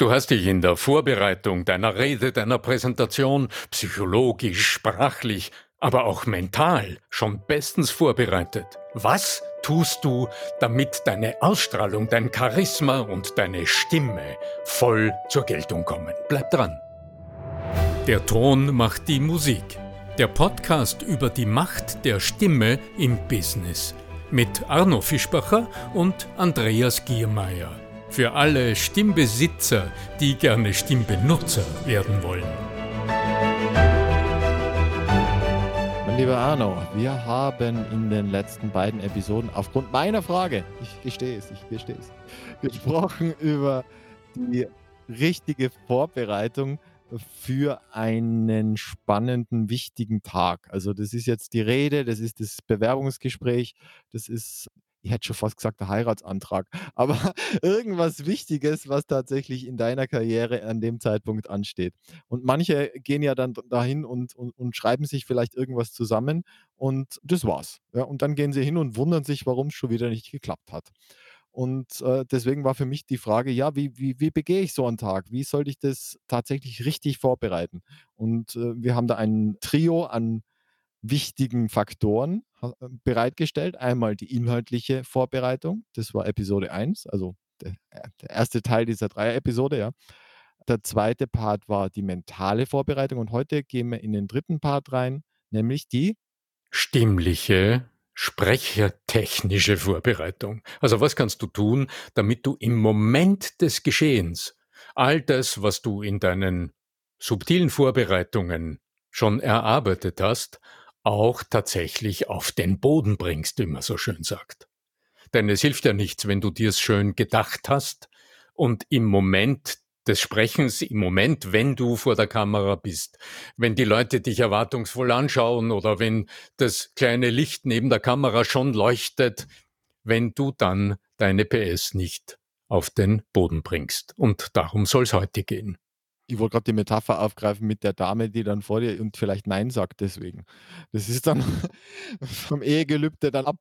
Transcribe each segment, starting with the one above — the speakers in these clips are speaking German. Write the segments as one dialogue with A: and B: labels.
A: Du hast dich in der Vorbereitung deiner Rede, deiner Präsentation psychologisch, sprachlich, aber auch mental schon bestens vorbereitet. Was tust du, damit deine Ausstrahlung, dein Charisma und deine Stimme voll zur Geltung kommen? Bleib dran. Der Ton macht die Musik. Der Podcast über die Macht der Stimme im Business. Mit Arno Fischbacher und Andreas Giermeier. Für alle Stimmbesitzer, die gerne Stimmbenutzer werden wollen.
B: Mein lieber Arno, wir haben in den letzten beiden Episoden aufgrund meiner Frage, ich gestehe es, ich gestehe es, gesprochen über die richtige Vorbereitung für einen spannenden, wichtigen Tag. Also das ist jetzt die Rede, das ist das Bewerbungsgespräch, das ist ich hätte schon fast gesagt, der Heiratsantrag, aber irgendwas Wichtiges, was tatsächlich in deiner Karriere an dem Zeitpunkt ansteht. Und manche gehen ja dann dahin und, und, und schreiben sich vielleicht irgendwas zusammen und das war's. Ja, und dann gehen sie hin und wundern sich, warum es schon wieder nicht geklappt hat. Und äh, deswegen war für mich die Frage, ja, wie, wie, wie begehe ich so einen Tag? Wie sollte ich das tatsächlich richtig vorbereiten? Und äh, wir haben da ein Trio an wichtigen Faktoren äh, bereitgestellt. Einmal die inhaltliche Vorbereitung, das war Episode 1, also der, äh, der erste Teil dieser Dreier-Episode, ja. Der zweite Part war die mentale Vorbereitung und heute gehen wir in den dritten Part rein, nämlich die
A: stimmliche, sprechertechnische Vorbereitung. Also was kannst du tun, damit du im Moment des Geschehens all das, was du in deinen subtilen Vorbereitungen schon erarbeitet hast, auch tatsächlich auf den Boden bringst, wie man so schön sagt. Denn es hilft ja nichts, wenn du dir es schön gedacht hast und im Moment des Sprechens, im Moment, wenn du vor der Kamera bist, wenn die Leute dich erwartungsvoll anschauen oder wenn das kleine Licht neben der Kamera schon leuchtet, wenn du dann deine PS nicht auf den Boden bringst. Und darum soll es heute gehen
B: ich wollte gerade die Metapher aufgreifen mit der Dame, die dann vor dir und vielleicht Nein sagt deswegen. Das ist dann vom Ehegelübde dann ab,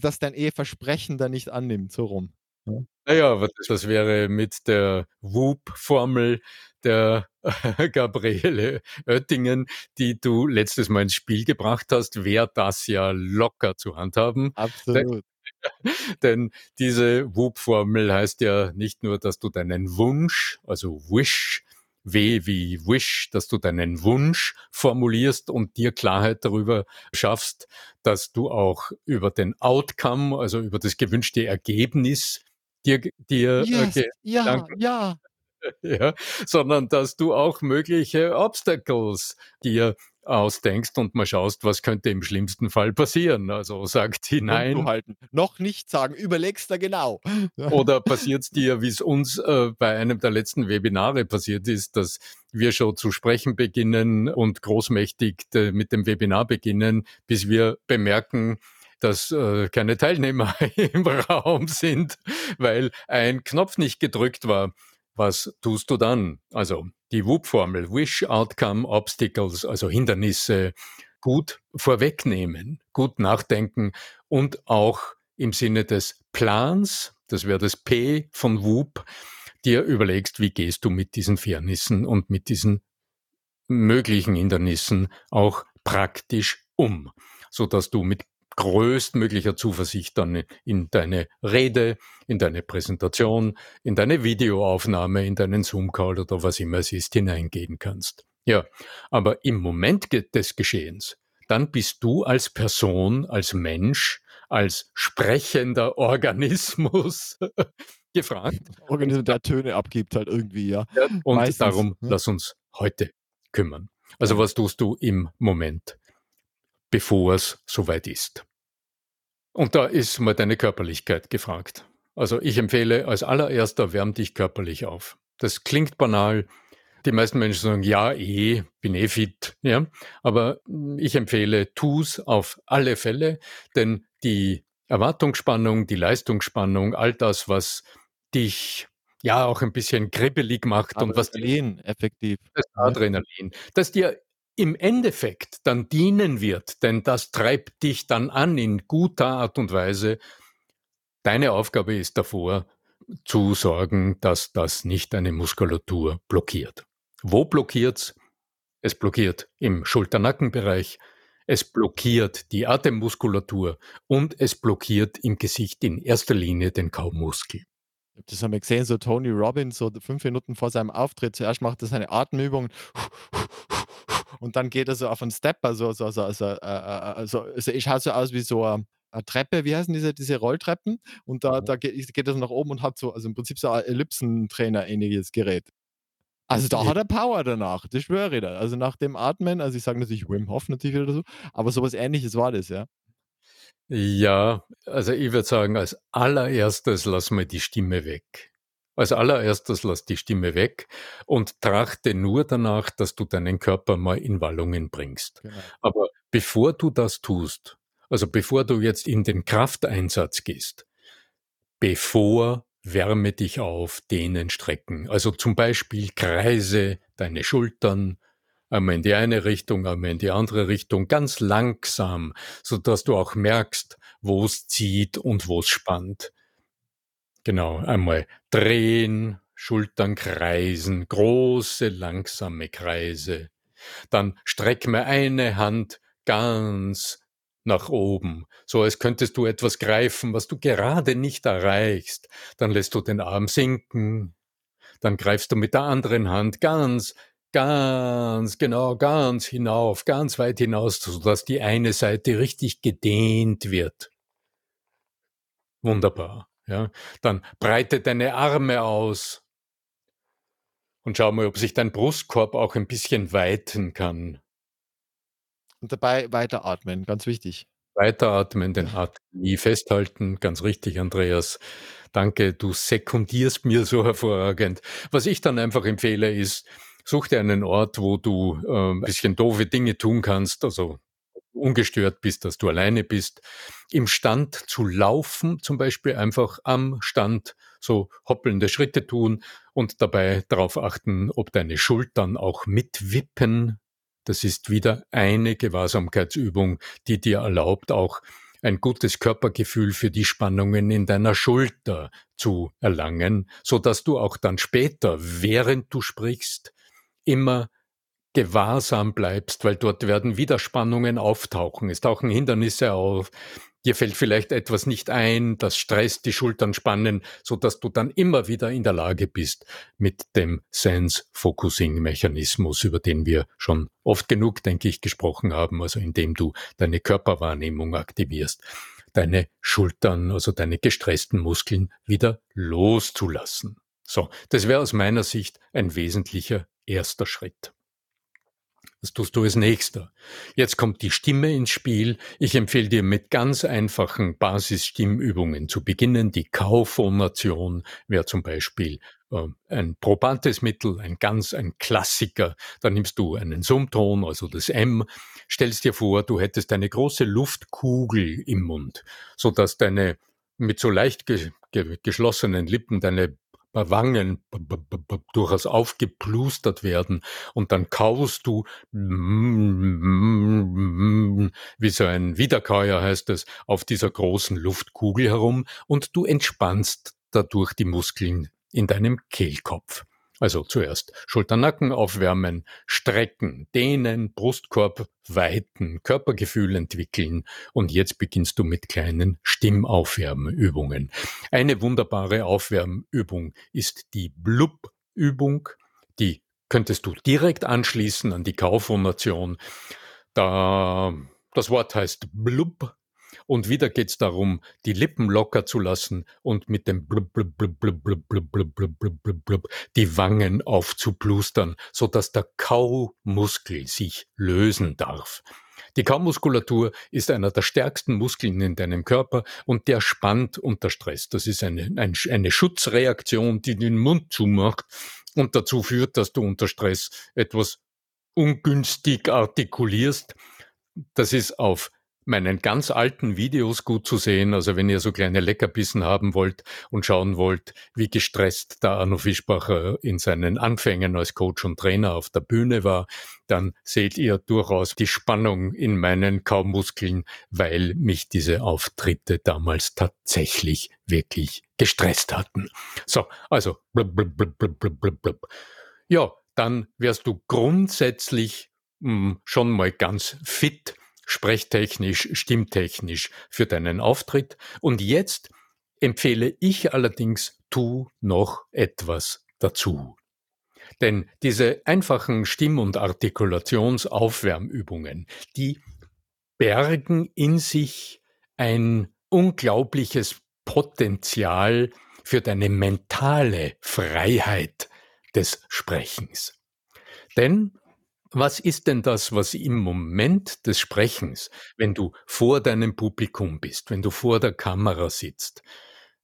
B: dass dein Eheversprechen dann nicht annimmt, so rum.
A: Ja. Naja, das, das wäre mit der WUP-Formel der Gabriele Oettingen, die du letztes Mal ins Spiel gebracht hast, wäre das ja locker zu handhaben.
B: Absolut.
A: Denn diese WUP-Formel heißt ja nicht nur, dass du deinen Wunsch, also Wish, W wie Wish, dass du deinen Wunsch formulierst und dir Klarheit darüber schaffst, dass du auch über den Outcome, also über das gewünschte Ergebnis, dir, dir
B: äh, yes, äh, ja, ja.
A: ja, sondern dass du auch mögliche Obstacles dir ausdenkst und mal schaust, was könnte im schlimmsten Fall passieren. Also sagt hinein.
B: Halten. Noch nicht sagen, überlegst da genau.
A: Oder passiert es dir, wie es uns äh, bei einem der letzten Webinare passiert ist, dass wir schon zu sprechen beginnen und großmächtig de, mit dem Webinar beginnen, bis wir bemerken, dass äh, keine Teilnehmer im Raum sind, weil ein Knopf nicht gedrückt war. Was tust du dann? Also die WUP-Formel, Wish, Outcome, Obstacles, also Hindernisse, gut vorwegnehmen, gut nachdenken und auch im Sinne des Plans, das wäre das P von WUP, dir überlegst, wie gehst du mit diesen Fairnissen und mit diesen möglichen Hindernissen auch praktisch um, so dass du mit größtmöglicher Zuversicht dann in deine Rede, in deine Präsentation, in deine Videoaufnahme, in deinen Zoom-Call oder was immer es ist, hineingehen kannst. Ja, aber im Moment des Geschehens, dann bist du als Person, als Mensch, als sprechender Organismus gefragt.
B: Organismus, der Töne abgibt halt irgendwie, ja.
A: ja und Meistens, darum ja. lass uns heute kümmern. Also was tust du im Moment? Bevor es soweit ist. Und da ist mal deine Körperlichkeit gefragt. Also ich empfehle als allererster, wärm dich körperlich auf. Das klingt banal. Die meisten Menschen sagen, ja, eh, bin eh fit, ja. Aber ich empfehle, tu's auf alle Fälle, denn die Erwartungsspannung, die Leistungsspannung, all das, was dich ja auch ein bisschen kribbelig macht
B: Adrenalin,
A: und was
B: Adrenalin, effektiv.
A: Das Adrenalin, das dir im Endeffekt dann dienen wird, denn das treibt dich dann an in guter Art und Weise. Deine Aufgabe ist davor, zu sorgen, dass das nicht deine Muskulatur blockiert. Wo blockiert's? Es blockiert im Schulternackenbereich, es blockiert die Atemmuskulatur und es blockiert im Gesicht in erster Linie den Kaumuskel.
B: Das haben wir gesehen, so Tony Robbins, so fünf Minuten vor seinem Auftritt. Zuerst macht er seine Atemübung und dann geht er so auf einen Stepper, so, so, so, so, äh, äh, so, so ich schaue so aus wie so eine, eine Treppe, wie heißen diese, diese Rolltreppen? Und da, da geht, geht er so nach oben und hat so, also im Prinzip so ein Ellipsentrainer-ähnliches Gerät. Also da hat er Power danach, das schwöre ich da. Also nach dem Atmen, also ich sage natürlich Wim Hof natürlich oder so, aber sowas ähnliches war das, ja.
A: Ja, also ich würde sagen, als allererstes lass mal die Stimme weg. Als allererstes lass die Stimme weg und trachte nur danach, dass du deinen Körper mal in Wallungen bringst. Genau. Aber bevor du das tust, also bevor du jetzt in den Krafteinsatz gehst, bevor wärme dich auf, dehnen, strecken. Also zum Beispiel kreise deine Schultern, einmal in die eine Richtung, einmal in die andere Richtung, ganz langsam, so dass du auch merkst, wo es zieht und wo es spannt. Genau, einmal drehen, Schultern kreisen, große, langsame Kreise. Dann streck mir eine Hand ganz nach oben, so als könntest du etwas greifen, was du gerade nicht erreichst. Dann lässt du den Arm sinken, dann greifst du mit der anderen Hand ganz Ganz genau, ganz hinauf, ganz weit hinaus, sodass die eine Seite richtig gedehnt wird. Wunderbar. Ja, dann breite deine Arme aus und schau mal, ob sich dein Brustkorb auch ein bisschen weiten kann.
B: Und dabei weiteratmen, ganz wichtig.
A: Weiteratmen, den Atem nie festhalten, ganz richtig, Andreas. Danke, du sekundierst mir so hervorragend. Was ich dann einfach empfehle, ist, Such dir einen Ort, wo du äh, ein bisschen doofe Dinge tun kannst, also ungestört bist, dass du alleine bist. Im Stand zu laufen, zum Beispiel einfach am Stand so hoppelnde Schritte tun und dabei darauf achten, ob deine Schultern auch mitwippen. Das ist wieder eine Gewahrsamkeitsübung, die dir erlaubt, auch ein gutes Körpergefühl für die Spannungen in deiner Schulter zu erlangen, so dass du auch dann später, während du sprichst, immer gewahrsam bleibst, weil dort werden Widerspannungen auftauchen. Es tauchen Hindernisse auf. Dir fällt vielleicht etwas nicht ein, das stresst, die Schultern spannen, so dass du dann immer wieder in der Lage bist, mit dem Sense-Focusing-Mechanismus, über den wir schon oft genug, denke ich, gesprochen haben, also indem du deine Körperwahrnehmung aktivierst, deine Schultern, also deine gestressten Muskeln wieder loszulassen. So, das wäre aus meiner Sicht ein wesentlicher erster Schritt. Was tust du als nächster? Jetzt kommt die Stimme ins Spiel. Ich empfehle dir mit ganz einfachen Basisstimmübungen zu beginnen. Die Kauphonation wäre zum Beispiel äh, ein probates Mittel, ein ganz ein Klassiker. Da nimmst du einen Summton, also das M, stellst dir vor, du hättest eine große Luftkugel im Mund, so dass deine mit so leicht ge ge geschlossenen Lippen deine Wangen durchaus aufgeplustert werden und dann kaust du wie so ein Wiederkäuer heißt es auf dieser großen Luftkugel herum und du entspannst dadurch die Muskeln in deinem Kehlkopf. Also zuerst Schulternacken aufwärmen, strecken, dehnen, Brustkorb weiten, Körpergefühl entwickeln und jetzt beginnst du mit kleinen Stimmaufwärmübungen. Eine wunderbare Aufwärmübung ist die Blub-Übung. Die könntest du direkt anschließen an die Kauformation. Da das Wort heißt Blub und wieder geht es darum, die Lippen locker zu lassen und mit dem blub, blub, blub, blub, blub, blub, blub, blub, blub, blub, blub, die Wangen aufzuplustern, so dass der Kaumuskel sich lösen darf. Die Kaumuskulatur ist einer der stärksten Muskeln in deinem Körper und der spannt unter Stress. Das ist eine, eine, eine Schutzreaktion, die den Mund zumacht und dazu führt, dass du unter Stress etwas ungünstig artikulierst. Das ist auf meinen ganz alten Videos gut zu sehen. Also wenn ihr so kleine Leckerbissen haben wollt und schauen wollt, wie gestresst der Arno Fischbacher in seinen Anfängen als Coach und Trainer auf der Bühne war, dann seht ihr durchaus die Spannung in meinen Kaumuskeln, weil mich diese Auftritte damals tatsächlich wirklich gestresst hatten. So, also blub, blub, blub, blub, blub, blub. ja, dann wärst du grundsätzlich mh, hm, schon mal ganz fit sprechtechnisch, stimmtechnisch für deinen Auftritt. Und jetzt empfehle ich allerdings, tu noch etwas dazu. Denn diese einfachen Stimm- und Artikulationsaufwärmübungen, die bergen in sich ein unglaubliches Potenzial für deine mentale Freiheit des Sprechens. Denn was ist denn das, was im Moment des Sprechens, wenn du vor deinem Publikum bist, wenn du vor der Kamera sitzt,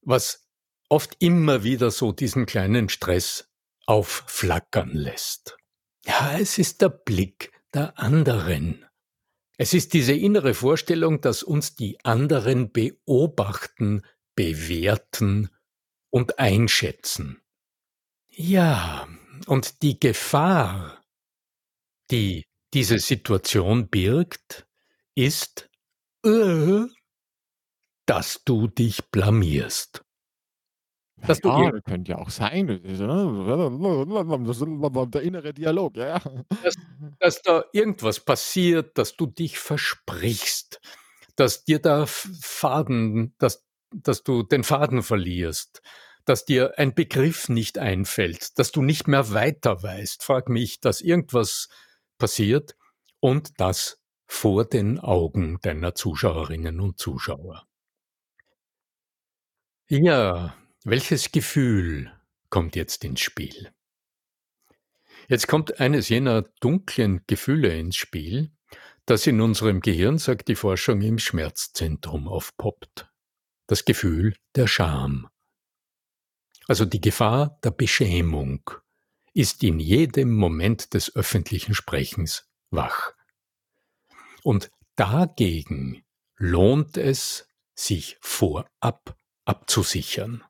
A: was oft immer wieder so diesen kleinen Stress aufflackern lässt? Ja, es ist der Blick der anderen. Es ist diese innere Vorstellung, dass uns die anderen beobachten, bewerten und einschätzen. Ja, und die Gefahr, die diese Situation birgt, ist, äh, dass du dich blamierst.
B: Dass ja, du das könnte ja auch sein. Ist, der innere Dialog, ja.
A: Dass, dass da irgendwas passiert, dass du dich versprichst, dass dir da Faden, dass, dass du den Faden verlierst, dass dir ein Begriff nicht einfällt, dass du nicht mehr weiter weißt. Frag mich, dass irgendwas passiert und das vor den Augen deiner Zuschauerinnen und Zuschauer. Ja, welches Gefühl kommt jetzt ins Spiel? Jetzt kommt eines jener dunklen Gefühle ins Spiel, das in unserem Gehirn, sagt die Forschung, im Schmerzzentrum aufpoppt. Das Gefühl der Scham. Also die Gefahr der Beschämung, ist in jedem Moment des öffentlichen Sprechens wach. Und dagegen lohnt es, sich vorab abzusichern.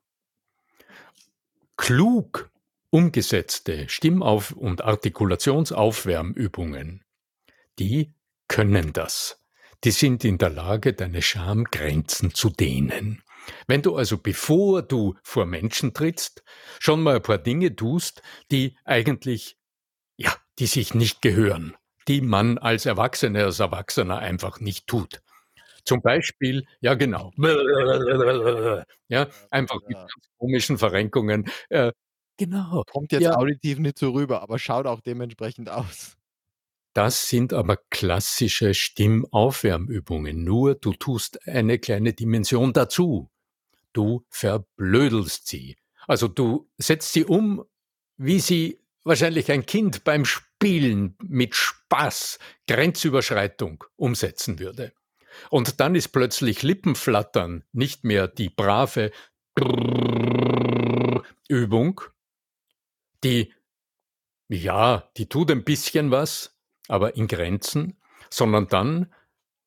A: Klug umgesetzte Stimmauf- und Artikulationsaufwärmübungen, die können das. Die sind in der Lage, deine Schamgrenzen zu dehnen. Wenn du also, bevor du vor Menschen trittst, schon mal ein paar Dinge tust, die eigentlich, ja, die sich nicht gehören, die man als Erwachsener, als Erwachsener einfach nicht tut. Zum Beispiel, ja genau, ja, einfach mit ganz komischen Verrenkungen. Äh, genau.
B: Kommt jetzt ja. auditiv nicht so rüber, aber schaut auch dementsprechend aus.
A: Das sind aber klassische Stimmaufwärmübungen. Nur du tust eine kleine Dimension dazu. Du verblödelst sie. Also du setzt sie um, wie sie wahrscheinlich ein Kind beim Spielen mit Spaß, Grenzüberschreitung umsetzen würde. Und dann ist plötzlich Lippenflattern nicht mehr die brave Übung, die, ja, die tut ein bisschen was, aber in Grenzen, sondern dann,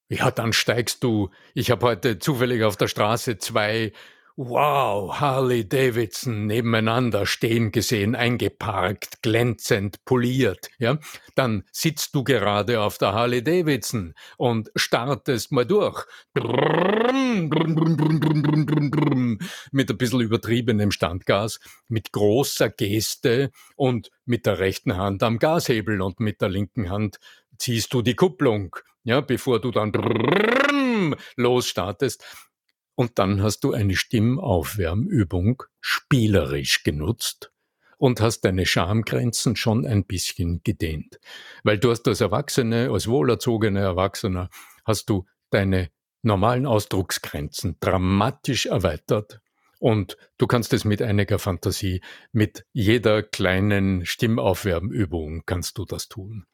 A: ja, dann steigst du. Ich habe heute zufällig auf der Straße zwei Wow, Harley Davidson nebeneinander stehen gesehen, eingeparkt, glänzend, poliert, ja. Dann sitzt du gerade auf der Harley Davidson und startest mal durch. Mit ein bisschen übertriebenem Standgas, mit großer Geste und mit der rechten Hand am Gashebel und mit der linken Hand ziehst du die Kupplung, ja, bevor du dann losstartest. Und dann hast du eine Stimmaufwärmübung spielerisch genutzt und hast deine Schamgrenzen schon ein bisschen gedehnt. Weil du hast als Erwachsene, als wohlerzogener Erwachsener, hast du deine normalen Ausdrucksgrenzen dramatisch erweitert. Und du kannst es mit einiger Fantasie, mit jeder kleinen Stimmaufwärmübung kannst du das tun.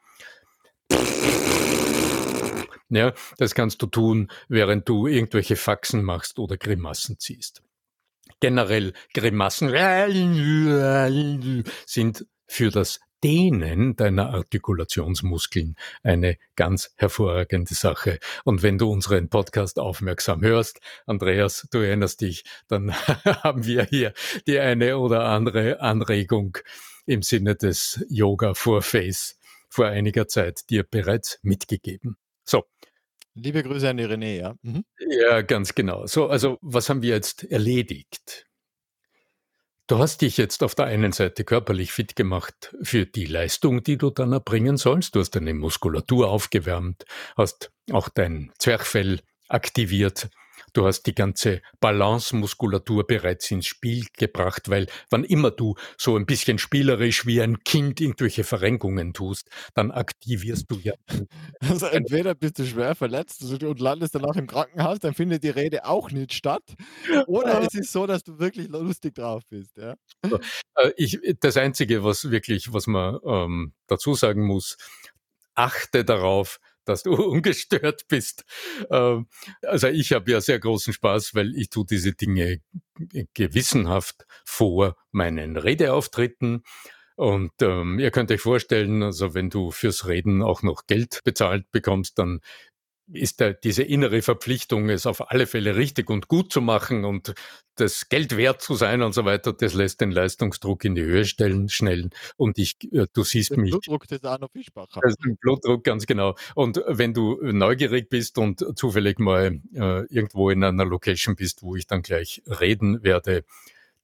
A: Ja, das kannst du tun, während du irgendwelche Faxen machst oder Grimassen ziehst. Generell Grimassen sind für das Dehnen deiner Artikulationsmuskeln eine ganz hervorragende Sache. Und wenn du unseren Podcast aufmerksam hörst, Andreas, du erinnerst dich, dann haben wir hier die eine oder andere Anregung im Sinne des Yoga for Face vor einiger Zeit dir bereits mitgegeben. So.
B: Liebe Grüße an die René, ja. Mhm.
A: Ja, ganz genau. So, also was haben wir jetzt erledigt? Du hast dich jetzt auf der einen Seite körperlich fit gemacht für die Leistung, die du dann erbringen sollst. Du hast deine Muskulatur aufgewärmt, hast auch dein Zwerchfell aktiviert, Du hast die ganze Balance-Muskulatur bereits ins Spiel gebracht, weil wann immer du so ein bisschen spielerisch wie ein Kind irgendwelche Verrenkungen tust, dann aktivierst du ja.
B: Also entweder bist du schwer verletzt und landest danach im Krankenhaus, dann findet die Rede auch nicht statt. Oder es ist so, dass du wirklich lustig drauf bist. Ja?
A: Äh, ich, das Einzige, was wirklich, was man ähm, dazu sagen muss, achte darauf, dass du ungestört bist. Ähm, also ich habe ja sehr großen Spaß, weil ich tue diese Dinge gewissenhaft vor meinen Redeauftritten. Und ähm, ihr könnt euch vorstellen, also wenn du fürs Reden auch noch Geld bezahlt bekommst, dann ist da diese innere Verpflichtung, es auf alle Fälle richtig und gut zu machen und das Geld wert zu sein und so weiter, das lässt den Leistungsdruck in die Höhe stellen, schnell. Und ich, äh, du siehst den mich.
B: Blutdruck des Arno Fischbacher.
A: Also den Blutdruck, ganz genau. Und wenn du neugierig bist und zufällig mal äh, irgendwo in einer Location bist, wo ich dann gleich reden werde,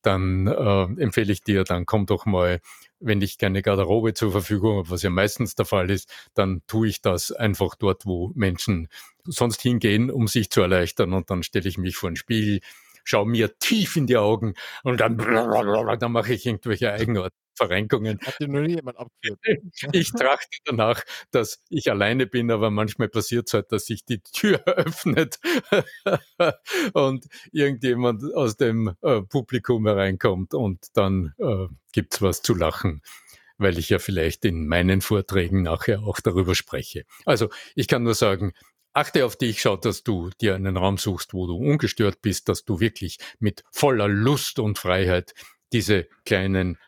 A: dann äh, empfehle ich dir, dann komm doch mal wenn ich keine Garderobe zur Verfügung habe, was ja meistens der Fall ist, dann tue ich das einfach dort, wo Menschen sonst hingehen, um sich zu erleichtern. Und dann stelle ich mich vor den Spiegel, schaue mir tief in die Augen und dann, dann mache ich irgendwelche eigenartigen Verrenkungen.
B: Hat dir noch nie jemand abgeführt?
A: Ich trachte danach, dass ich alleine bin, aber manchmal passiert es halt, dass sich die Tür öffnet und irgendjemand aus dem äh, Publikum hereinkommt und dann äh, gibt's was zu lachen weil ich ja vielleicht in meinen Vorträgen nachher auch darüber spreche. Also ich kann nur sagen, achte auf dich, schau, dass du dir einen Raum suchst, wo du ungestört bist, dass du wirklich mit voller Lust und Freiheit diese kleinen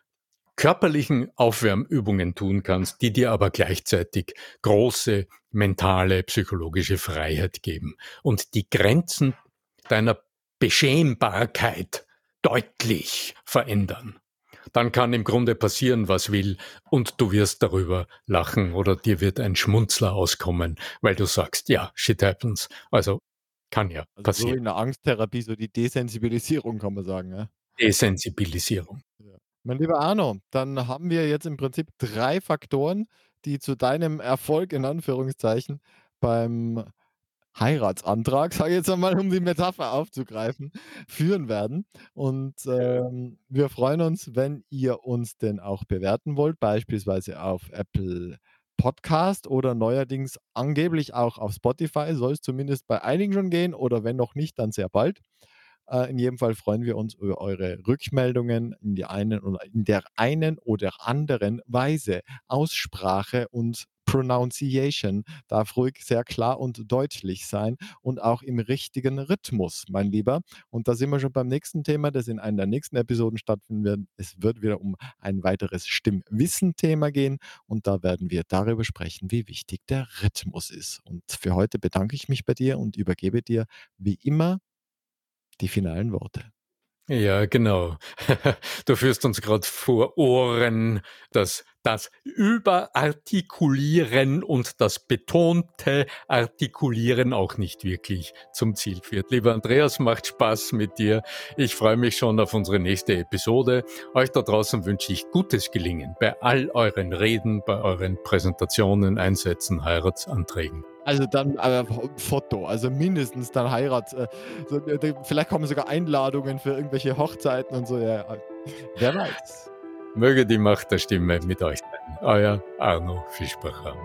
A: körperlichen Aufwärmübungen tun kannst, die dir aber gleichzeitig große mentale, psychologische Freiheit geben und die Grenzen deiner Beschämbarkeit deutlich verändern. Dann kann im Grunde passieren, was will, und du wirst darüber lachen oder dir wird ein Schmunzler auskommen, weil du sagst, ja, shit happens. Also kann ja also passieren. So
B: in der Angsttherapie, so die Desensibilisierung kann man sagen. Ja?
A: Desensibilisierung.
B: Ja. Mein lieber Arno, dann haben wir jetzt im Prinzip drei Faktoren, die zu deinem Erfolg in Anführungszeichen beim Heiratsantrag, sage ich jetzt einmal, um die Metapher aufzugreifen, führen werden. Und ähm, wir freuen uns, wenn ihr uns denn auch bewerten wollt, beispielsweise auf Apple Podcast oder neuerdings angeblich auch auf Spotify. Soll es zumindest bei einigen schon gehen oder wenn noch nicht, dann sehr bald. Äh, in jedem Fall freuen wir uns über eure Rückmeldungen in, die einen oder in der einen oder anderen Weise. Aussprache und Pronunciation darf ruhig sehr klar und deutlich sein und auch im richtigen Rhythmus, mein Lieber. Und da sind wir schon beim nächsten Thema, das in einer der nächsten Episoden stattfinden wird. Es wird wieder um ein weiteres Stimmwissen-Thema gehen und da werden wir darüber sprechen, wie wichtig der Rhythmus ist. Und für heute bedanke ich mich bei dir und übergebe dir wie immer die finalen Worte.
A: Ja, genau. Du führst uns gerade vor Ohren, dass das Überartikulieren und das betonte Artikulieren auch nicht wirklich zum Ziel führt. Lieber Andreas, macht Spaß mit dir. Ich freue mich schon auf unsere nächste Episode. Euch da draußen wünsche ich gutes Gelingen bei all euren Reden, bei euren Präsentationen, Einsätzen, Heiratsanträgen.
B: Also dann äh, Foto, also mindestens dann Heirat. Äh, so, äh, vielleicht kommen sogar Einladungen für irgendwelche Hochzeiten und so. Ja, wer weiß.
A: Möge die Macht der Stimme mit euch sein. Euer Arno Fischbacher.